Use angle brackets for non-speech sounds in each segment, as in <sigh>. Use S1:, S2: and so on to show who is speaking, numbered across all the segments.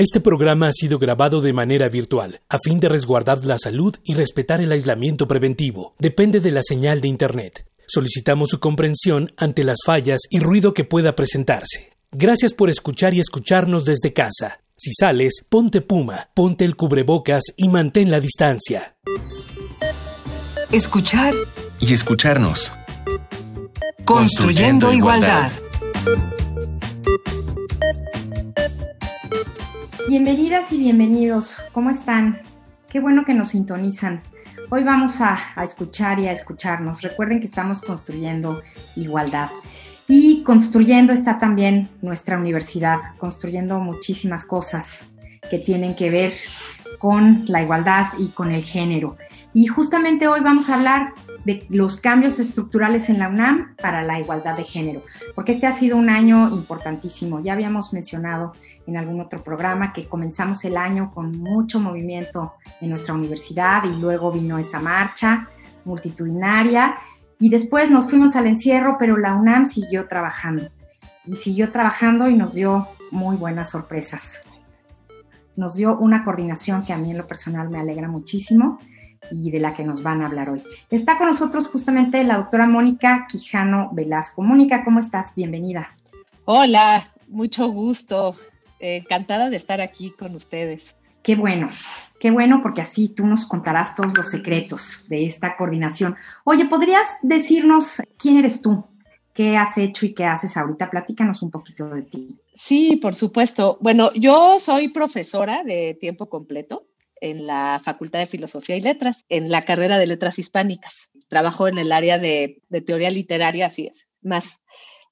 S1: Este programa ha sido grabado de manera virtual, a fin de resguardar la salud y respetar el aislamiento preventivo. Depende de la señal de Internet. Solicitamos su comprensión ante las fallas y ruido que pueda presentarse. Gracias por escuchar y escucharnos desde casa. Si sales, ponte puma, ponte el cubrebocas y mantén la distancia.
S2: Escuchar
S3: y escucharnos.
S2: Construyendo, igualdad.
S4: Bienvenidas y bienvenidos. ¿Cómo están? Qué bueno que nos sintonizan. Hoy vamos a, escuchar y a escucharnos. Recuerden que estamos construyendo igualdad. Y construyendo está también nuestra universidad, construyendo muchísimas cosas que tienen que ver con la igualdad y con el género. Y justamente hoy vamos a hablar de los cambios estructurales en la UNAM para la igualdad de género, porque este ha sido un año importantísimo. Ya habíamos mencionado en algún otro programa que comenzamos el año con mucho movimiento en nuestra universidad y luego vino esa marcha multitudinaria y después nos fuimos al encierro, pero la UNAM siguió trabajando y siguió trabajando y nos dio muy buenas sorpresas. Nos dio una coordinación que a mí en lo personal me alegra muchísimo y de la que nos van a hablar hoy. Está con nosotros justamente la doctora Mónica Quijano Velasco. Mónica, ¿cómo estás? Bienvenida.
S5: Hola, mucho gusto. encantada de estar aquí con ustedes.
S4: Qué bueno, qué bueno porque así tú nos contarás todos los secretos de esta coordinación. Oye, ¿podrías decirnos quién eres tú? ¿Qué has hecho y qué haces ahorita? Platícanos un poquito de ti.
S5: Sí, por supuesto. Bueno, yo soy profesora de tiempo completo en la Facultad de Filosofía y Letras, en la carrera de Letras Hispánicas. Trabajo en el área de, de teoría literaria, así es, más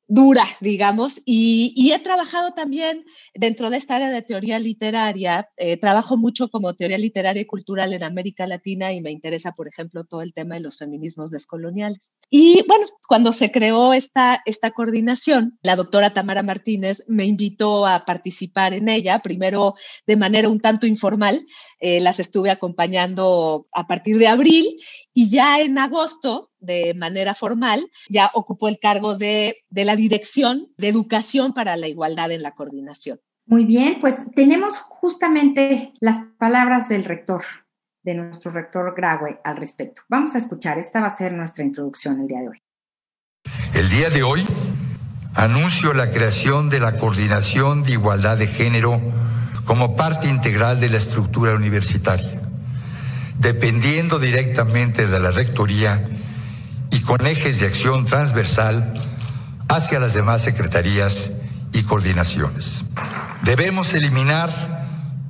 S5: dura, digamos, y, he trabajado también dentro de esta área de teoría literaria, eh, trabajo mucho como teoría literaria y cultural en América Latina y me interesa, por ejemplo, todo el tema de los feminismos descoloniales. Y bueno, cuando se creó esta, esta coordinación, la doctora Tamara Martínez me invitó a participar en ella, primero de manera un tanto informal, eh, las estuve acompañando a partir de abril y ya en agosto de manera formal, ya ocupó el cargo de, la dirección de educación para la igualdad en la coordinación.
S4: Muy bien, pues tenemos justamente las palabras del rector, de nuestro rector Graue al respecto. Vamos a escuchar, esta va a ser nuestra introducción el día de hoy.
S6: El día de hoy anuncio la creación de la Coordinación de Igualdad de Género como parte integral de la estructura universitaria, dependiendo directamente de la Rectoría y con ejes de acción transversal hacia las demás secretarías y coordinaciones. Debemos eliminar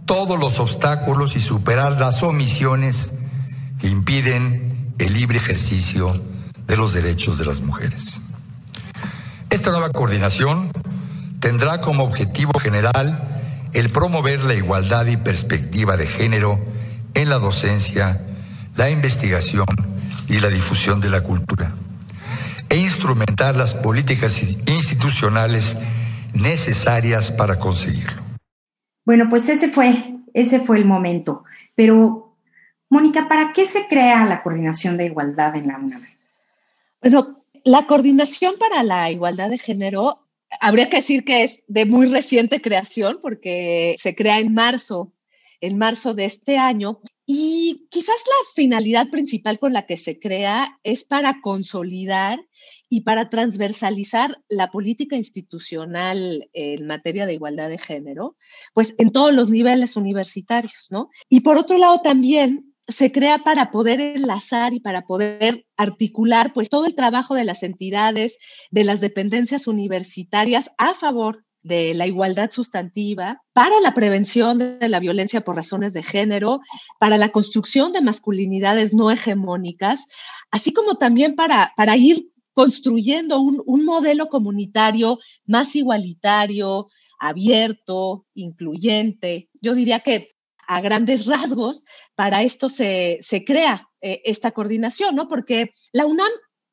S6: todos los obstáculos y superar las omisiones que impiden el libre ejercicio de los derechos de las mujeres. Esta nueva coordinación tendrá como objetivo general el promover la igualdad y perspectiva de género en la docencia, la investigación y la difusión de la cultura, e instrumentar las políticas institucionales necesarias para conseguirlo.
S4: Bueno, pues ese fue, ese fue el momento. Pero, Mónica, ¿para qué se crea la coordinación de igualdad en la UNAM?
S5: Bueno, la coordinación para la igualdad de género habría que decir que es de muy reciente creación porque se crea en marzo, en marzo de este año y quizás la finalidad principal con la que se crea es para consolidar y para transversalizar la política institucional en materia de igualdad de género, pues en todos los niveles universitarios, ¿no? Y por otro lado también se crea para poder enlazar y para poder articular pues todo el trabajo de las entidades, de las dependencias universitarias a favor de la igualdad sustantiva, para la prevención de la violencia por razones de género, para la construcción de masculinidades no hegemónicas, así como también para, para ir construyendo un, un modelo comunitario más igualitario, abierto, incluyente. Yo diría que a grandes rasgos, para esto se, se crea eh, esta coordinación, ¿no? Porque la UNAM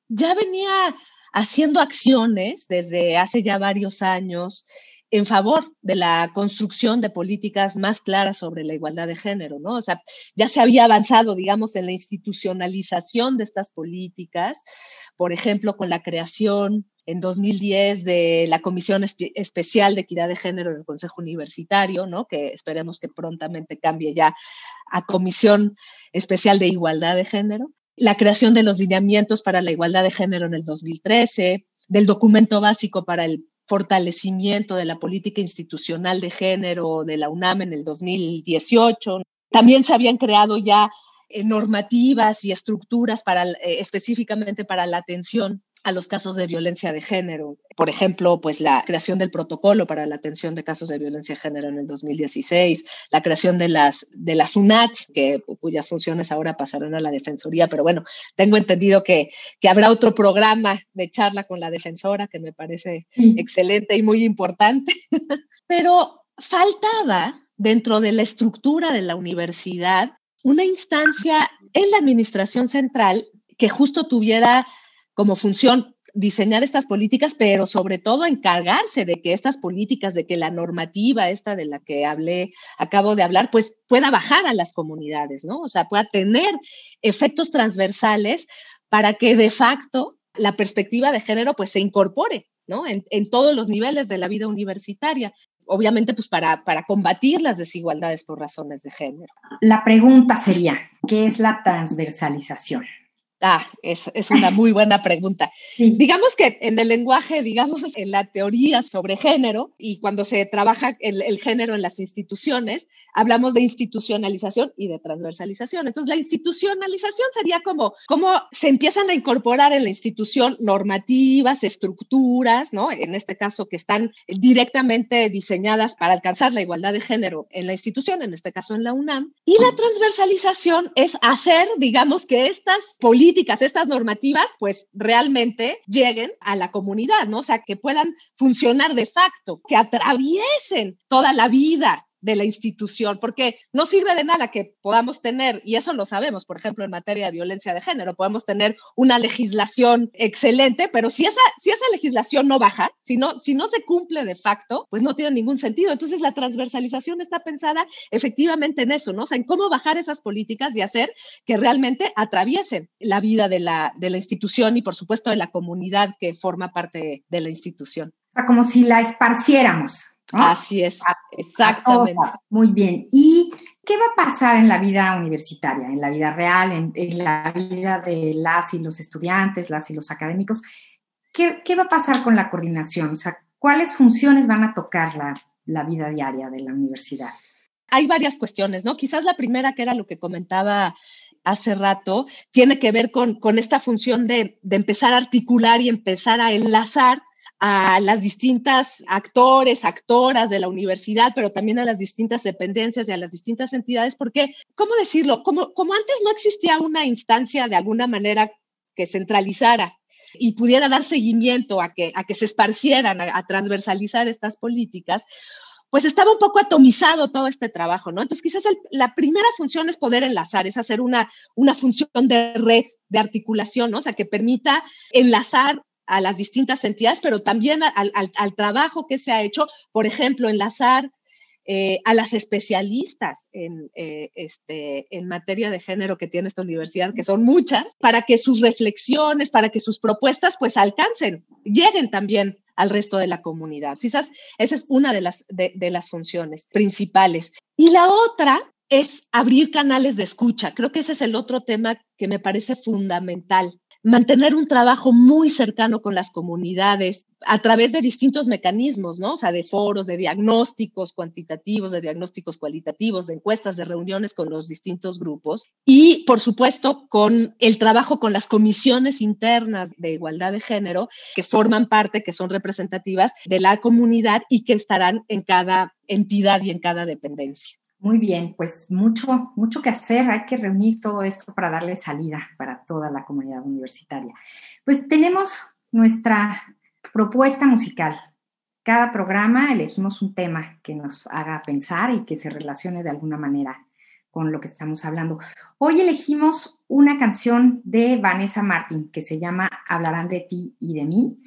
S5: ya venía haciendo acciones desde hace ya varios años en favor de la construcción de políticas más claras sobre la igualdad de género, ¿no? O sea, ya se había avanzado, digamos, en la institucionalización de estas políticas, por ejemplo, con la creación en 2010 de la Comisión Especial de Equidad de Género del Consejo Universitario, ¿no? que esperemos que prontamente cambie ya a Comisión Especial de Igualdad de Género, la creación de los lineamientos para la igualdad de género en el 2013, del documento básico para el fortalecimiento de la política institucional de género de la UNAM en el 2018. También se habían creado ya eh, normativas y estructuras para, eh, específicamente para la atención a los casos de violencia de género. Por ejemplo, pues la creación del protocolo para la atención de casos de violencia de género en el 2016, la creación de las, de las UNATS, que, cuyas funciones ahora pasarán a la Defensoría, pero bueno, tengo entendido que, que habrá otro programa de charla con la defensora que me parece excelente y muy importante. <laughs> pero faltaba dentro de la estructura de la universidad una instancia en la administración central que justo tuviera como función diseñar estas políticas, pero sobre todo encargarse de que estas políticas, de que la normativa esta de la que hablé, acabo de hablar, pues pueda bajar a las comunidades, ¿no? O sea, pueda tener efectos transversales para que de facto la perspectiva de género pues se incorpore, ¿no? En, todos los niveles de la vida universitaria obviamente pues para, para combatir las desigualdades por razones de género.
S4: La pregunta sería, ¿qué es la transversalización?
S5: Ah, es, es, una muy buena pregunta. <laughs> Digamos que en el lenguaje, digamos, <laughs> en la teoría sobre género y cuando se trabaja el, el, género en las instituciones, hablamos de institucionalización y de transversalización. Entonces, la institucionalización sería como cómo se empiezan a incorporar en la institución normativas, estructuras, ¿no? En este caso, que están directamente diseñadas para alcanzar la igualdad de género en la institución, en este caso en la UNAM. Y la transversalización es hacer, digamos, que estas políticas estas normativas, pues realmente lleguen a la comunidad, ¿no? O sea, que puedan funcionar de facto, que atraviesen toda la vida de la institución, porque no sirve de nada que podamos tener, y eso lo sabemos, por ejemplo, en materia de violencia de género, podemos tener una legislación excelente, pero si esa, si esa legislación no baja, si no, si no se cumple de facto, pues no tiene ningún sentido. Entonces, la transversalización está pensada efectivamente en eso, ¿no? O sea, en cómo bajar esas políticas y hacer que realmente atraviesen la vida de la, de la institución y, por supuesto, de la comunidad que forma parte de la institución.
S4: O sea, como si la esparciéramos.
S5: Así es, exactamente.
S4: Muy bien. ¿Y qué va a pasar en la vida universitaria, en la vida real, en, la vida de las y los estudiantes, las y los académicos? ¿Qué, va a pasar con la coordinación? O sea, ¿cuáles funciones van a tocar la, la vida diaria de la universidad?
S5: Hay varias cuestiones, ¿no? Quizás la primera, que era lo que comentaba hace rato, tiene que ver con, con esta función de, de empezar a articular y empezar a enlazar a las distintas actores, actoras de la universidad, pero también a las distintas dependencias y a las distintas entidades, porque, ¿cómo decirlo? Como, como antes no existía una instancia de alguna manera que centralizara y pudiera dar seguimiento a que, a que se esparcieran, a, transversalizar estas políticas, pues estaba un poco atomizado todo este trabajo, ¿no? Entonces, quizás la primera función es poder enlazar, es hacer una, una función de red, de articulación, ¿no? O sea, que permita enlazar a las distintas entidades, pero también al, trabajo que se ha hecho, por ejemplo, enlazar eh, a las especialistas en, eh, este, en materia de género que tiene esta universidad, que son muchas, para que sus reflexiones, para que sus propuestas pues alcancen, lleguen también al resto de la comunidad. Quizás esa es una de las, de las funciones principales. Y la otra es abrir canales de escucha. Creo que ese es el otro tema que me parece fundamental mantener un trabajo muy cercano con las comunidades a través de distintos mecanismos, ¿no? O sea, de foros, de diagnósticos cuantitativos, de diagnósticos cualitativos, de encuestas, de reuniones con los distintos grupos y, por supuesto, con el trabajo con las comisiones internas de igualdad de género que forman parte, que son representativas de la comunidad y que estarán en cada entidad y en cada dependencia.
S4: Muy bien, pues mucho, mucho que hacer. Hay que reunir todo esto para darle salida para toda la comunidad universitaria. Pues tenemos nuestra propuesta musical. Cada programa elegimos un tema que nos haga pensar y que se relacione de alguna manera con lo que estamos hablando. Hoy elegimos una canción de Vanessa Martin que se llama Hablarán de ti y de mí.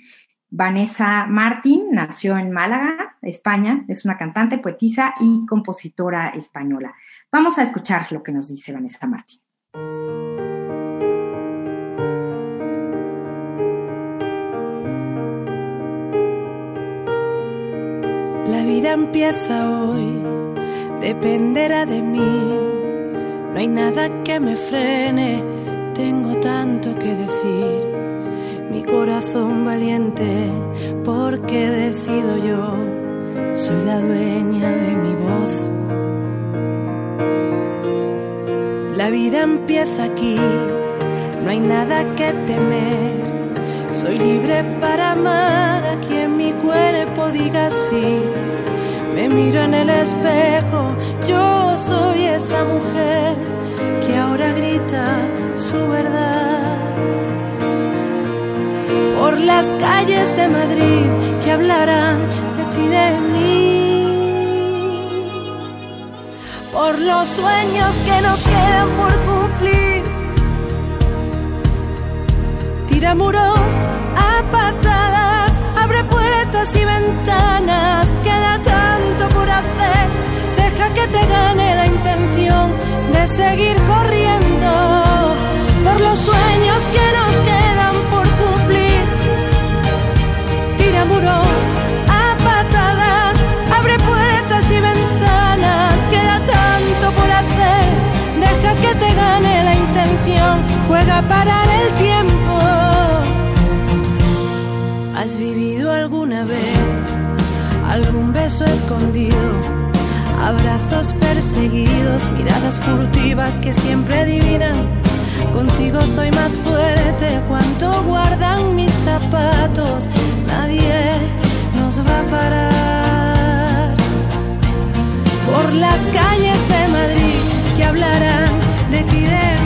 S4: Vanessa Martín nació en Málaga, España, es una cantante, poetisa y compositora española. Vamos a escuchar lo que nos dice Vanessa Martín.
S2: La vida empieza hoy, dependerá de mí. No hay nada que me frene, tengo tanto que decir. Mi corazón valiente, porque decido yo soy la dueña de mi voz. La vida empieza aquí, no hay nada que temer. Soy libre para amar a quien mi cuerpo diga sí. Me miro en el espejo, yo soy esa mujer que ahora grita su verdad. Por las calles de Madrid que hablarán de mí. Por los sueños que nos quedan por cumplir. Tira muros a patadas, abre puertas y ventanas. Queda tanto por hacer, deja que te gane la intención de seguir corriendo por los sueños que nos intención. Juega a parar el tiempo. ¿Has vivido alguna vez algún beso escondido? Abrazos perseguidos, miradas furtivas que siempre adivinan. Contigo soy más fuerte, cuanto guardan mis zapatos. Nadie nos va a parar. Por las calles de Madrid que hablarán de ti, de.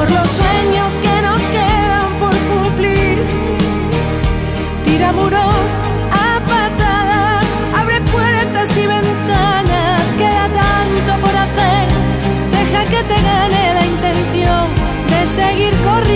S2: Por los sueños que nos quedan por cumplir. Tira muros a patadas, abre puertas y ventanas. Queda tanto por hacer, deja que te gane la intención de seguir corriendo.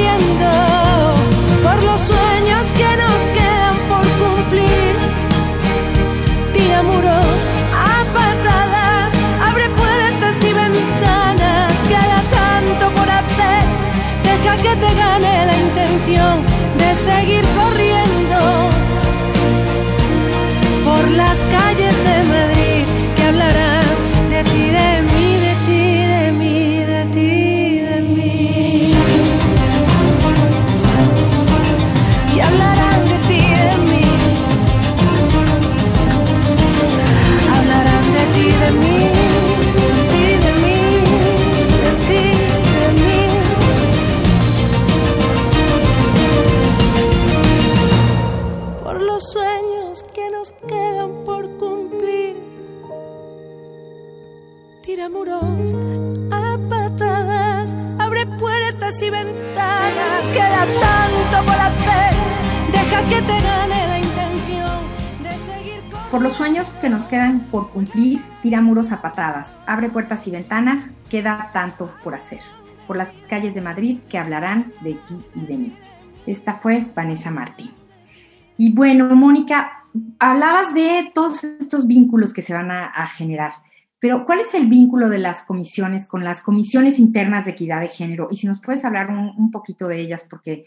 S2: Tanto por hacer, deja que te gane la intención de seguir. Por los sueños que nos quedan por cumplir, tira muros a patadas, abre puertas y ventanas, queda tanto por hacer.
S4: Por las calles de Madrid que hablarán de ti y de mí. Esta fue Vanessa Martín. Y bueno, Mónica, hablabas de todos estos vínculos que se van a, generar, pero ¿cuál es el vínculo de las comisiones con las comisiones internas de equidad de género? Y si nos puedes hablar un, poquito de ellas, porque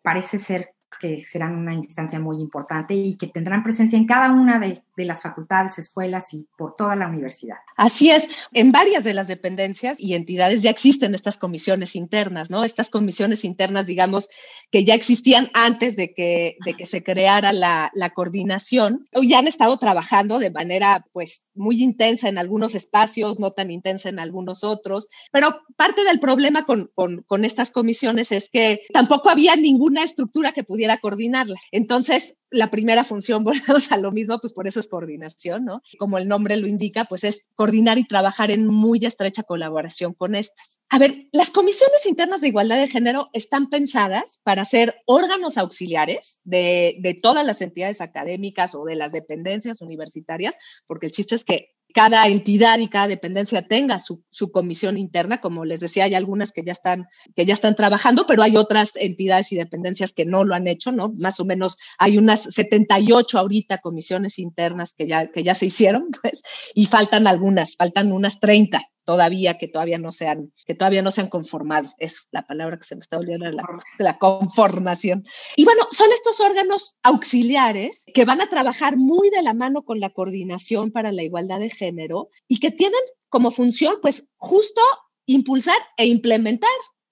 S4: parece ser que serán una instancia muy importante y que tendrán presencia en cada una de, de, las facultades, escuelas y por toda la universidad.
S5: Así es, en varias de las dependencias y entidades ya existen estas comisiones internas, ¿no? Estas comisiones internas, digamos, que ya existían antes de que, de que se creara la, la coordinación, ya han estado trabajando de manera, pues, muy intensa en algunos espacios, no tan intensa en algunos otros, pero parte del problema con, con, con estas comisiones es que tampoco había ninguna estructura que pudiera coordinarla. Entonces, la primera función, <laughs> volvemos a lo mismo, pues por eso es coordinación, ¿no? Como el nombre lo indica, pues es coordinar y trabajar en muy estrecha colaboración con estas. A ver, las comisiones internas de igualdad de género están pensadas para ser órganos auxiliares de, de todas las entidades académicas o de las dependencias universitarias, porque el chiste es que cada entidad y cada dependencia tenga su, su, comisión interna. Como les decía, hay algunas que ya, están, que ya están trabajando, pero hay otras entidades y dependencias que no lo han hecho, ¿no? Más o menos hay unas 78 ahorita comisiones internas que ya, que ya se hicieron, <laughs> pues, y faltan algunas, faltan unas 30 todavía que todavía no se han, que todavía no se han conformado. Es la palabra que se me está olvidando, la, la conformación. Y bueno, son estos órganos auxiliares que van a trabajar muy de la mano con la coordinación para la igualdad de género y que tienen como función, pues, justo impulsar e implementar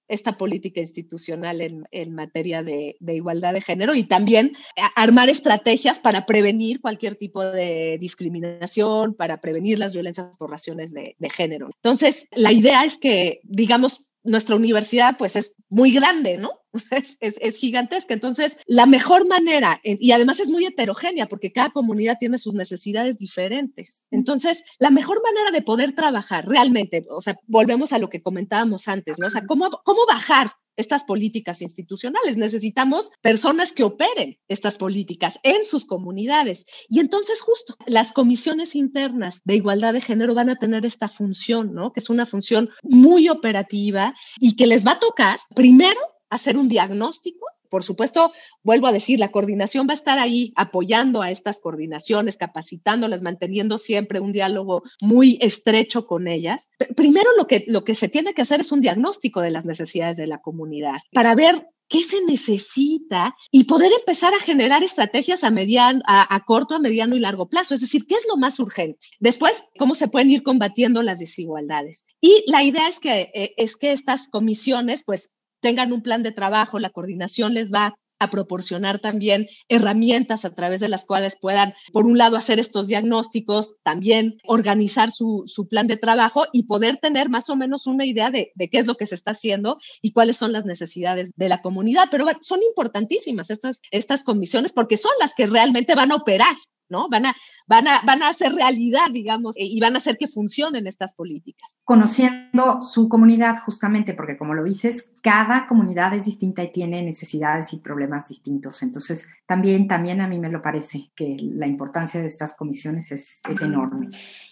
S5: esta política institucional en, materia de, igualdad de género y también armar estrategias para prevenir cualquier tipo de discriminación, para prevenir las violencias por razones de, de género. Entonces, la idea es que, digamos, nuestra universidad pues es muy grande, ¿no? <laughs> Es, gigantesca. Entonces, la mejor manera, y además es muy heterogénea porque cada comunidad tiene sus necesidades diferentes. Entonces, la mejor manera de poder trabajar realmente, o sea, volvemos a lo que comentábamos antes, ¿no? O sea, ¿cómo, cómo bajar estas políticas institucionales. Necesitamos personas que operen estas políticas en sus comunidades. Y entonces justo las comisiones internas de igualdad de género van a tener esta función, ¿no? Que es una función muy operativa y que les va a tocar primero hacer un diagnóstico por supuesto, vuelvo a decir, la coordinación va a estar ahí apoyando a estas coordinaciones, capacitándolas, manteniendo siempre un diálogo muy estrecho con ellas. Primero lo que, lo que se tiene que hacer es un diagnóstico de las necesidades de la comunidad para ver qué se necesita y poder empezar a generar estrategias a, mediano, a, corto, a mediano y largo plazo. Es decir, qué es lo más urgente. Después, cómo se pueden ir combatiendo las desigualdades. Y la idea es que, eh, es que estas comisiones, pues, tengan un plan de trabajo, la coordinación les va a proporcionar también herramientas a través de las cuales puedan, por un lado, hacer estos diagnósticos, también organizar su, plan de trabajo y poder tener más o menos una idea de, de, qué es lo que se está haciendo y cuáles son las necesidades de la comunidad. Pero son importantísimas estas, estas comisiones porque son las que realmente van a operar ¿no? Van a, van a, van a hacer realidad, digamos, e, y van a hacer que funcionen estas políticas.
S4: Conociendo su comunidad, justamente, porque como lo dices, cada comunidad es distinta y tiene necesidades y problemas distintos. Entonces, también, también a mí me lo parece que la importancia de estas comisiones es, es enorme.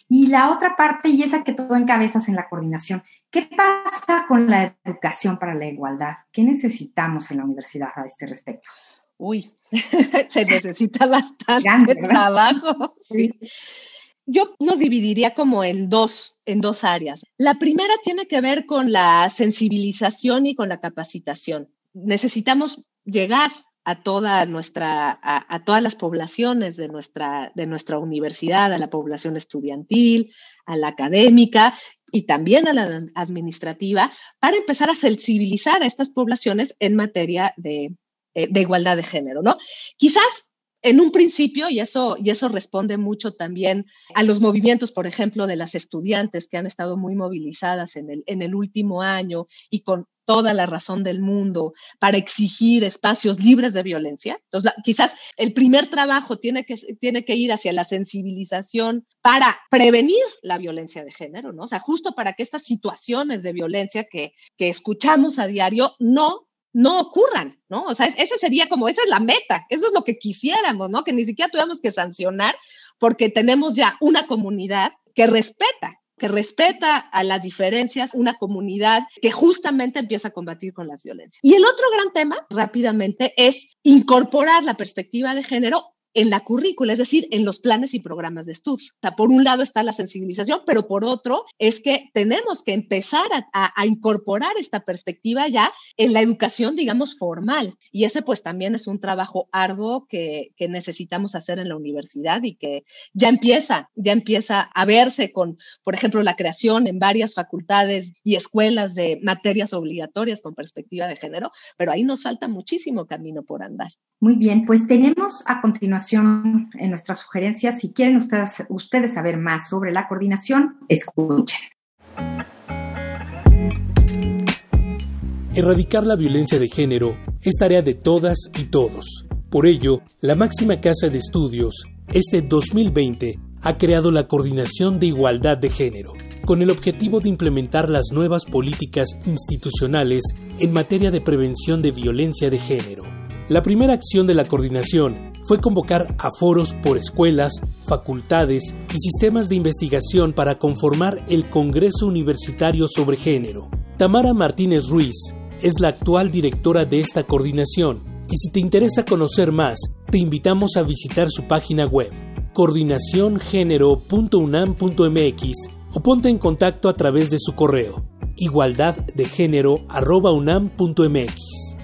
S4: Y la otra parte, y esa que todo encabezas en la coordinación, ¿qué pasa con la educación para la igualdad? ¿Qué necesitamos en la universidad a este respecto?
S5: Uy, <laughs> se necesita bastante trabajo. <laughs> Yo nos dividiría como en dos, en dos áreas. La primera tiene que ver con la sensibilización y con la capacitación. Necesitamos llegar a toda nuestra, a, todas las poblaciones de nuestra, de nuestra universidad, a la población estudiantil, a la académica y también a la administrativa, para empezar a sensibilizar a estas poblaciones en materia de, eh, de igualdad de género, ¿no? Quizás en un principio, y eso, y eso responde mucho también a los movimientos, por ejemplo, de las estudiantes que han estado muy movilizadas en el, en el último año y con toda la razón del mundo para exigir espacios libres de violencia. Entonces, quizás el primer trabajo tiene que, tiene que ir hacia la sensibilización para prevenir la violencia de género, ¿no? O sea, justo para que estas situaciones de violencia que, que escuchamos a diario no no ocurran, ¿no? O sea, esa sería como, esa es la meta, eso es lo que quisiéramos, ¿no? Que ni siquiera tuviéramos que sancionar porque tenemos ya una comunidad que respeta, que respeta a las diferencias, una comunidad que justamente empieza a combatir con las violencias. Y el otro gran tema, rápidamente, es incorporar la perspectiva de género en la currícula, es decir, en los planes y programas de estudio. O sea, por un lado está la sensibilización, pero por otro es que tenemos que empezar a, incorporar esta perspectiva ya en la educación, digamos, formal. Y ese pues también es un trabajo arduo que, que necesitamos hacer en la universidad y que ya empieza, ya empieza a verse con, por ejemplo, la creación en varias facultades y escuelas de materias obligatorias con perspectiva de género, pero ahí nos falta muchísimo camino por andar.
S4: Muy bien, pues tenemos a continuación en nuestras sugerencias, si quieren ustedes, saber más sobre la coordinación, escuchen.
S1: Erradicar la violencia de género es tarea de todas y todos. Por ello, la máxima casa de estudios, este 2020, ha creado la Coordinación de Igualdad de Género, con el objetivo de implementar las nuevas políticas institucionales en materia de prevención de violencia de género la primera acción de la coordinación fue convocar a foros por escuelas, facultades y sistemas de investigación para conformar el Congreso Universitario sobre Género. Tamara Martínez Ruiz es la actual directora de esta coordinación y si te interesa conocer más, te invitamos a visitar su página web coordinaciongénero.unam.mx o ponte en contacto a través de su correo igualdaddegénero.unam.mx.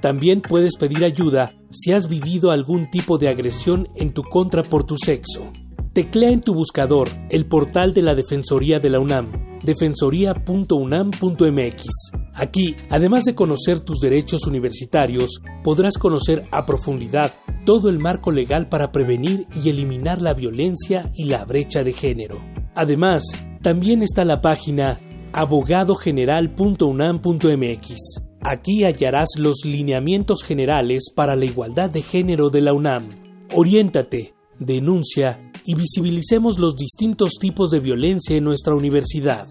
S1: También puedes pedir ayuda si has vivido algún tipo de agresión en tu contra por tu sexo. Teclea en tu buscador el portal de la Defensoría de la UNAM, defensoría.unam.mx. Aquí, además de conocer tus derechos universitarios, podrás conocer a profundidad todo el marco legal para prevenir y eliminar la violencia y la brecha de género. Además, también está la página abogadogeneral.unam.mx. Aquí hallarás los lineamientos generales para la igualdad de género de la UNAM. Oriéntate, denuncia y visibilicemos los distintos tipos de violencia en nuestra universidad.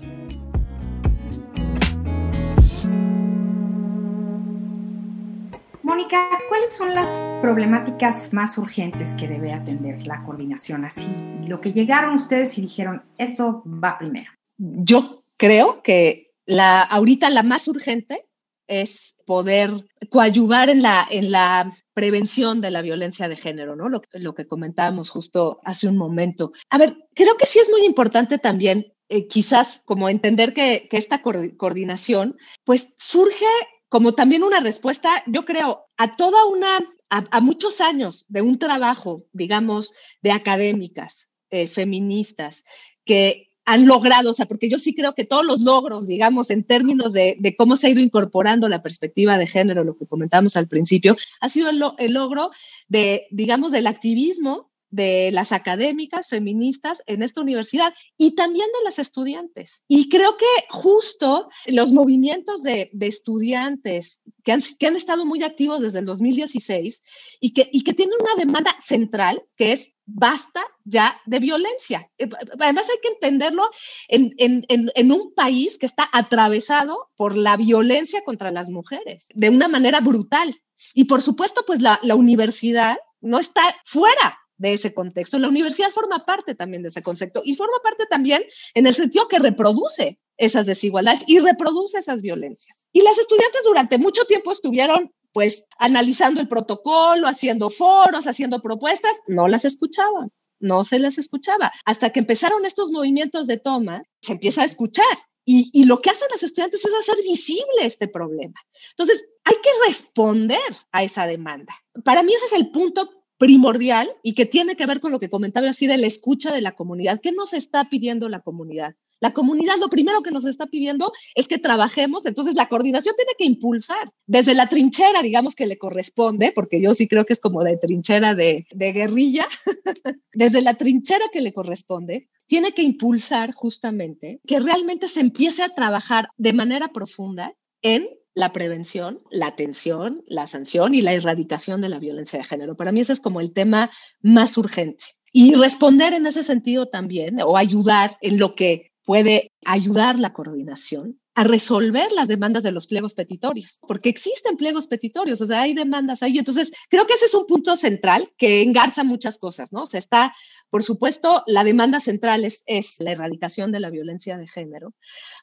S4: Mónica, ¿cuáles son las problemáticas más urgentes que debe atender la coordinación? Así, lo que llegaron ustedes y dijeron, esto va primero.
S5: Yo creo que la, ahorita la más urgente es poder coadyuvar en la, en la prevención de la violencia de género, ¿no? Lo, que comentábamos justo hace un momento. A ver, creo que sí es muy importante también eh, quizás como entender que, esta coordinación pues surge como también una respuesta, yo creo, a toda una, a, a muchos años de un trabajo, digamos, de académicas, eh, feministas, que han logrado, o sea, porque yo sí creo que todos los logros, digamos, en términos de, de cómo se ha ido incorporando la perspectiva de género, lo que comentamos al principio, ha sido el, el logro de, digamos, del activismo de las académicas feministas en esta universidad y también de las estudiantes. Y creo que justo los movimientos de, de estudiantes que han, que han, estado muy activos desde el 2016 y que, y que tienen una demanda central, que es basta ya de violencia. Eh, además hay que entenderlo en, un país que está atravesado por la violencia contra las mujeres de una manera brutal. Y por supuesto, pues la, la universidad no está fuera de ese contexto. La universidad forma parte también de ese concepto y forma parte también en el sentido que reproduce esas desigualdades y reproduce esas violencias. Y las estudiantes durante mucho tiempo estuvieron pues analizando el protocolo, haciendo foros, haciendo propuestas, no las escuchaban, no se las escuchaba. Hasta que empezaron estos movimientos de toma, se empieza a escuchar. Y, y, lo que hacen las estudiantes es hacer visible este problema. Entonces, hay que responder a esa demanda. Para mí ese es el punto primordial y que tiene que ver con lo que comentaba así de la escucha de la comunidad. ¿Qué nos está pidiendo la comunidad? La comunidad lo primero que nos está pidiendo es que trabajemos, entonces la coordinación tiene que impulsar desde la trinchera, digamos que le corresponde, porque yo sí creo que es como de trinchera de, guerrilla, <laughs> desde la trinchera que le corresponde, tiene que impulsar justamente que realmente se empiece a trabajar de manera profunda en la prevención, la atención, la sanción y la erradicación de la violencia de género. Para mí ese es como el tema más urgente. Y responder en ese sentido también, o ayudar en lo que puede ayudar la coordinación a resolver las demandas de los pliegos petitorios, porque existen pliegos petitorios, o sea, hay demandas ahí. Entonces, creo que ese es un punto central que engarza muchas cosas, ¿no? O sea, está, por supuesto, la demanda central es, la erradicación de la violencia de género,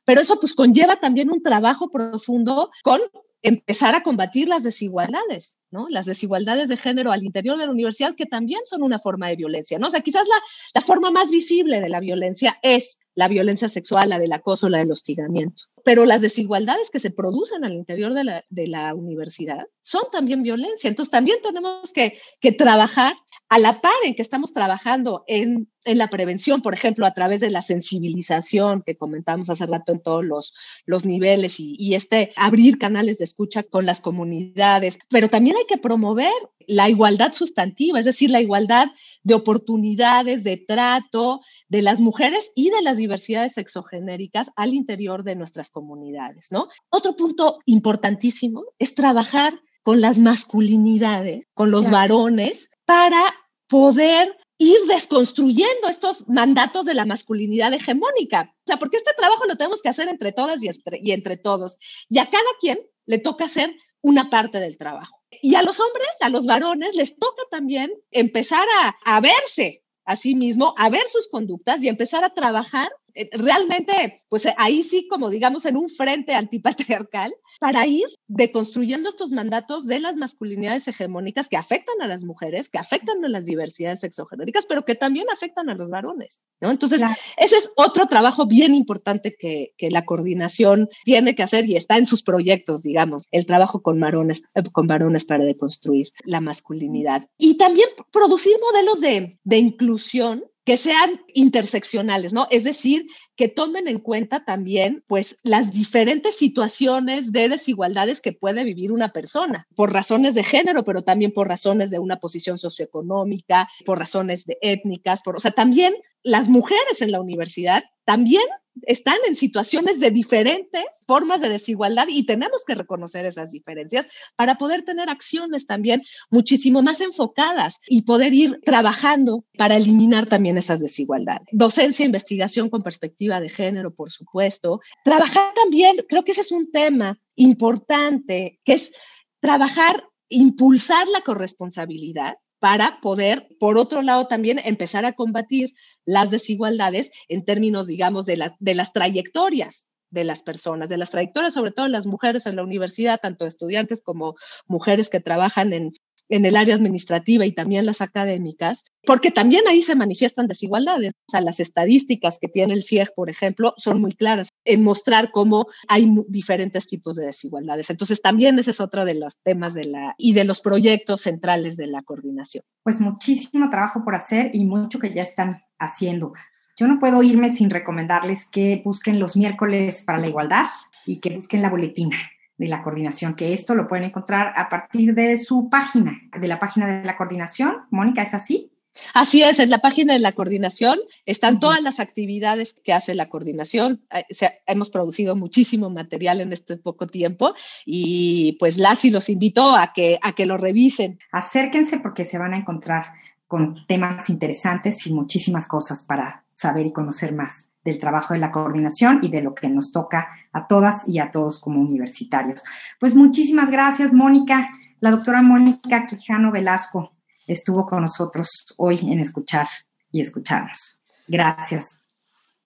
S5: pero eso pues conlleva también un trabajo profundo con empezar a combatir las desigualdades, ¿no? Las desigualdades de género al interior de la universidad, que también son una forma de violencia, ¿no? O sea, quizás la, forma más visible de la violencia es la violencia sexual, la del acoso, la del hostigamiento. Pero las desigualdades que se producen al interior de la, universidad son también violencia. Entonces también tenemos que trabajar a la par en que estamos trabajando en, en, la prevención, por ejemplo, a través de la sensibilización que comentamos hace rato en todos los, los niveles y, y, este abrir canales de escucha con las comunidades, pero también hay que promover la igualdad sustantiva, es decir, la igualdad de oportunidades, de trato de las mujeres y de las diversidades sexogenéricas al interior de nuestras comunidades, ¿no? Otro punto importantísimo es trabajar con las masculinidades, con los claro. varones, para poder ir desconstruyendo estos mandatos de la masculinidad hegemónica. O sea, porque este trabajo lo tenemos que hacer entre todas y entre, y entre todos. Y a cada quien le toca hacer una parte del trabajo. Y a los hombres, a los varones, les toca también empezar a, a verse a sí mismo, a ver sus conductas y empezar a trabajar realmente, pues ahí sí, como digamos, en un frente antipatriarcal, para ir deconstruyendo estos mandatos de las masculinidades hegemónicas que afectan a las mujeres, que afectan a las diversidades sexogenéricas, pero que también afectan a los varones, ¿no? Entonces, ese es otro trabajo bien importante que, que, la coordinación tiene que hacer y está en sus proyectos, digamos, el trabajo con varones, eh, con varones para deconstruir la masculinidad. Y también producir modelos de, de inclusión que sean interseccionales, ¿no? Es decir, que tomen en cuenta también, pues, las diferentes situaciones de desigualdades que puede vivir una persona, por razones de género, pero también por razones de una posición socioeconómica, por razones de étnicas, por, o sea, también las mujeres en la universidad también están en situaciones de diferentes formas de desigualdad y tenemos que reconocer esas diferencias para poder tener acciones también muchísimo más enfocadas y poder ir trabajando para eliminar también esas desigualdades. Docencia, investigación con perspectiva de género, por supuesto. Trabajar también, creo que ese es un tema importante, que es trabajar, impulsar la corresponsabilidad para poder, por otro lado, también empezar a combatir las desigualdades en términos, digamos, de, de las trayectorias de las personas, de las trayectorias, sobre todo las mujeres en la universidad, tanto estudiantes como mujeres que trabajan en en el área administrativa y también las académicas, porque también ahí se manifiestan desigualdades. O sea, las estadísticas que tiene el CIEG, por ejemplo, son muy claras en mostrar cómo hay diferentes tipos de desigualdades. Entonces, también ese es otro de los temas de la y de los proyectos centrales de la coordinación.
S4: Pues muchísimo trabajo por hacer y mucho que ya están haciendo. Yo no puedo irme sin recomendarles que busquen los miércoles para la igualdad y que busquen la boletina de la coordinación, que esto lo pueden encontrar a partir de su página, de la página de la coordinación. Mónica, ¿es así?
S5: Así es, en la página de la coordinación están todas las actividades que hace la coordinación. Eh, hemos producido muchísimo material en este poco tiempo y pues Lassi los invitó a que, a que lo revisen.
S4: Acérquense porque se van a encontrar con temas interesantes y muchísimas cosas para saber y conocer más del trabajo de la coordinación y de lo que nos toca a todas y a todos como universitarios. Pues muchísimas gracias, Mónica. La doctora Mónica Quijano Velasco estuvo con nosotros hoy en Escuchar y Escucharnos. Gracias.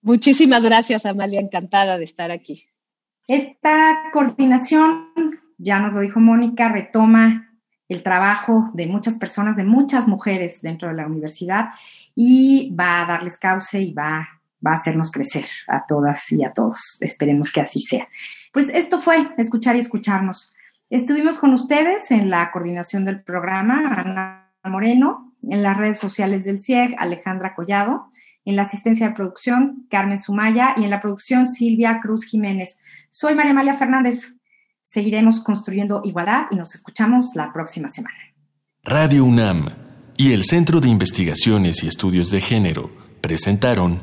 S5: Muchísimas gracias, Amalia. Encantada de estar aquí.
S4: Esta coordinación, ya nos lo dijo Mónica, retoma el trabajo de muchas personas, de muchas mujeres dentro de la universidad y va a darles cauce y va va a hacernos crecer a todas y a todos. Esperemos que así sea. Pues esto fue escuchar y escucharnos. Estuvimos con ustedes en la coordinación del programa, Ana Moreno, en las redes sociales del CIEG, Alejandra Collado, en la asistencia de producción, Carmen Sumaya, y en la producción, Silvia Cruz Jiménez. Soy María Amalia Fernández. Seguiremos construyendo igualdad y nos escuchamos la próxima semana.
S1: Radio UNAM y el Centro de Investigaciones y Estudios de Género presentaron